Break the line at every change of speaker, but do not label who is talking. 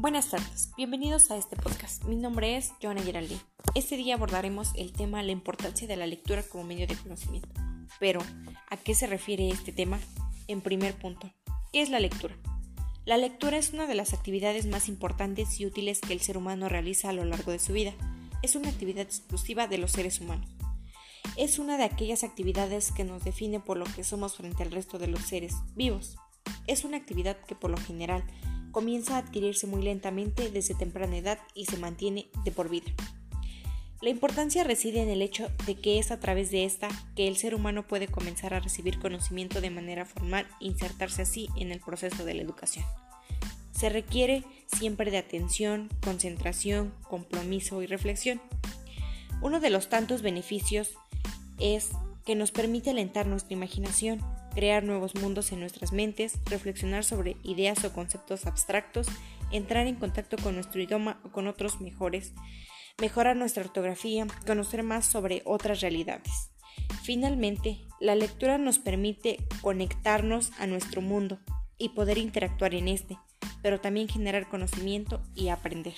Buenas tardes, bienvenidos a este podcast. Mi nombre es Joana Geraldine. Este día abordaremos el tema la importancia de la lectura como medio de conocimiento. Pero, ¿a qué se refiere este tema? En primer punto, ¿qué es la lectura? La lectura es una de las actividades más importantes y útiles que el ser humano realiza a lo largo de su vida. Es una actividad exclusiva de los seres humanos. Es una de aquellas actividades que nos define por lo que somos frente al resto de los seres vivos. Es una actividad que por lo general comienza a adquirirse muy lentamente desde temprana edad y se mantiene de por vida. La importancia reside en el hecho de que es a través de esta que el ser humano puede comenzar a recibir conocimiento de manera formal e insertarse así en el proceso de la educación. Se requiere siempre de atención, concentración, compromiso y reflexión. Uno de los tantos beneficios es que nos permite alentar nuestra imaginación, crear nuevos mundos en nuestras mentes, reflexionar sobre ideas o conceptos abstractos, entrar en contacto con nuestro idioma o con otros mejores, mejorar nuestra ortografía, conocer más sobre otras realidades. Finalmente, la lectura nos permite conectarnos a nuestro mundo y poder interactuar en este, pero también generar conocimiento y aprender.